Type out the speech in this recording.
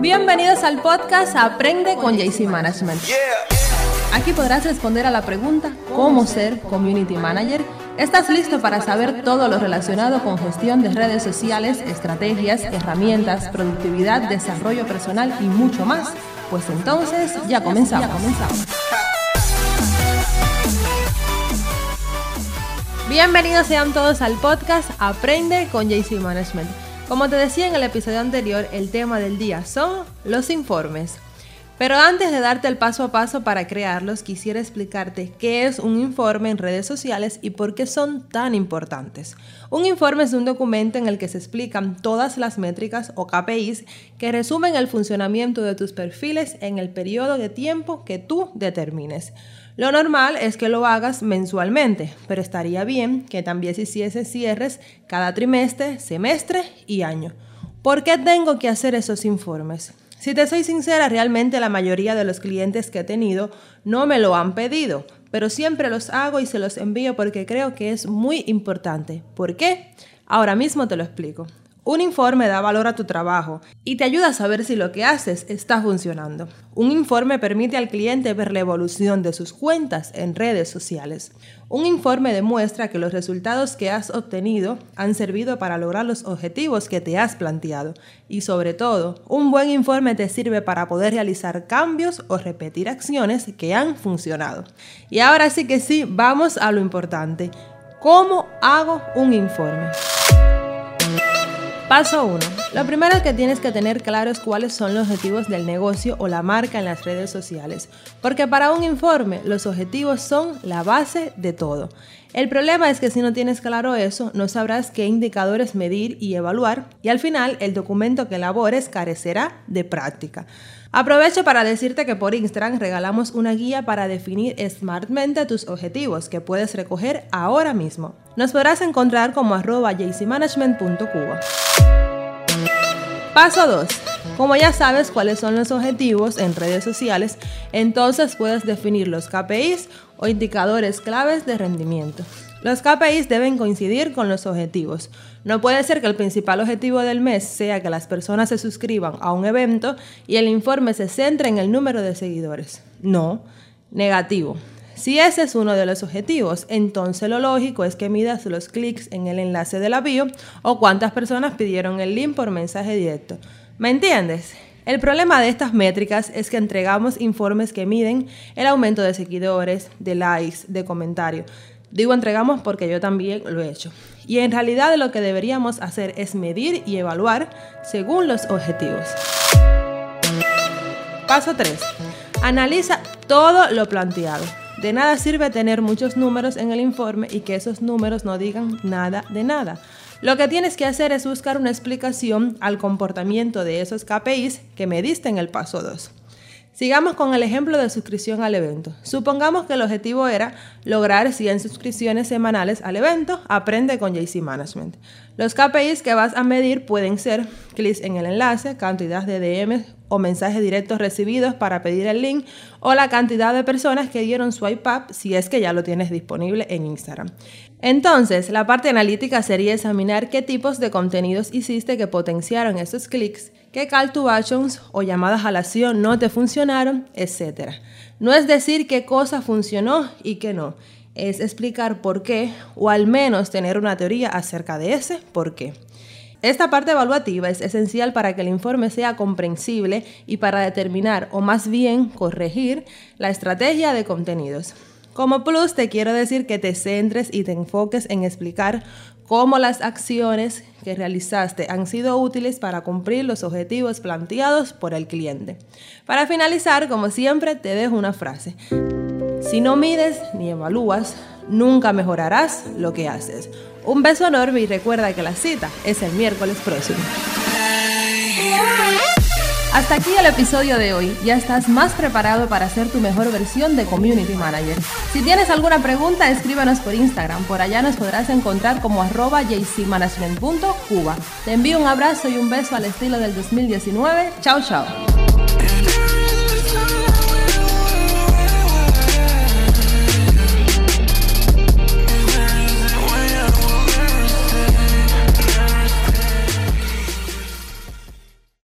Bienvenidos al podcast Aprende con JC Management. Aquí podrás responder a la pregunta ¿Cómo ser Community Manager? ¿Estás listo para saber todo lo relacionado con gestión de redes sociales, estrategias, herramientas, productividad, desarrollo personal y mucho más? Pues entonces ya comenzamos. Ya comenzamos. Bienvenidos sean todos al podcast Aprende con JC Management. Como te decía en el episodio anterior, el tema del día son los informes. Pero antes de darte el paso a paso para crearlos, quisiera explicarte qué es un informe en redes sociales y por qué son tan importantes. Un informe es un documento en el que se explican todas las métricas o KPIs que resumen el funcionamiento de tus perfiles en el periodo de tiempo que tú determines. Lo normal es que lo hagas mensualmente, pero estaría bien que también se hiciese cierres cada trimestre, semestre y año. ¿Por qué tengo que hacer esos informes? Si te soy sincera, realmente la mayoría de los clientes que he tenido no me lo han pedido, pero siempre los hago y se los envío porque creo que es muy importante. ¿Por qué? Ahora mismo te lo explico. Un informe da valor a tu trabajo y te ayuda a saber si lo que haces está funcionando. Un informe permite al cliente ver la evolución de sus cuentas en redes sociales. Un informe demuestra que los resultados que has obtenido han servido para lograr los objetivos que te has planteado. Y sobre todo, un buen informe te sirve para poder realizar cambios o repetir acciones que han funcionado. Y ahora sí que sí, vamos a lo importante. ¿Cómo hago un informe? Paso 1. Lo primero que tienes que tener claro es cuáles son los objetivos del negocio o la marca en las redes sociales, porque para un informe los objetivos son la base de todo. El problema es que si no tienes claro eso, no sabrás qué indicadores medir y evaluar, y al final el documento que elabores carecerá de práctica. Aprovecho para decirte que por Instagram regalamos una guía para definir smartmente tus objetivos que puedes recoger ahora mismo. Nos podrás encontrar como arroba jcmanagement.cuba. Paso 2. Como ya sabes cuáles son los objetivos en redes sociales, entonces puedes definir los KPIs o indicadores claves de rendimiento. Los KPIs deben coincidir con los objetivos. No puede ser que el principal objetivo del mes sea que las personas se suscriban a un evento y el informe se centre en el número de seguidores. No, negativo. Si ese es uno de los objetivos, entonces lo lógico es que midas los clics en el enlace de la bio o cuántas personas pidieron el link por mensaje directo. ¿Me entiendes? El problema de estas métricas es que entregamos informes que miden el aumento de seguidores, de likes, de comentarios. Digo entregamos porque yo también lo he hecho. Y en realidad lo que deberíamos hacer es medir y evaluar según los objetivos. Paso 3. Analiza todo lo planteado. De nada sirve tener muchos números en el informe y que esos números no digan nada de nada. Lo que tienes que hacer es buscar una explicación al comportamiento de esos KPIs que mediste en el paso 2. Sigamos con el ejemplo de suscripción al evento. Supongamos que el objetivo era lograr 100 suscripciones semanales al evento Aprende con JC Management. Los KPIs que vas a medir pueden ser clics en el enlace, cantidad de DMs o mensajes directos recibidos para pedir el link o la cantidad de personas que dieron swipe up si es que ya lo tienes disponible en Instagram. Entonces, la parte analítica sería examinar qué tipos de contenidos hiciste que potenciaron esos clics qué call to actions o llamadas a la acción no te funcionaron, etc. No es decir qué cosa funcionó y qué no, es explicar por qué o al menos tener una teoría acerca de ese por qué. Esta parte evaluativa es esencial para que el informe sea comprensible y para determinar o más bien corregir la estrategia de contenidos. Como plus te quiero decir que te centres y te enfoques en explicar cómo las acciones que realizaste han sido útiles para cumplir los objetivos planteados por el cliente. Para finalizar, como siempre, te dejo una frase. Si no mides ni evalúas, nunca mejorarás lo que haces. Un beso enorme y recuerda que la cita es el miércoles próximo. Hasta aquí el episodio de hoy. Ya estás más preparado para ser tu mejor versión de Community Manager. Si tienes alguna pregunta, escríbanos por Instagram. Por allá nos podrás encontrar como arroba jcmanagement.cuba. Te envío un abrazo y un beso al estilo del 2019. Chao, chao.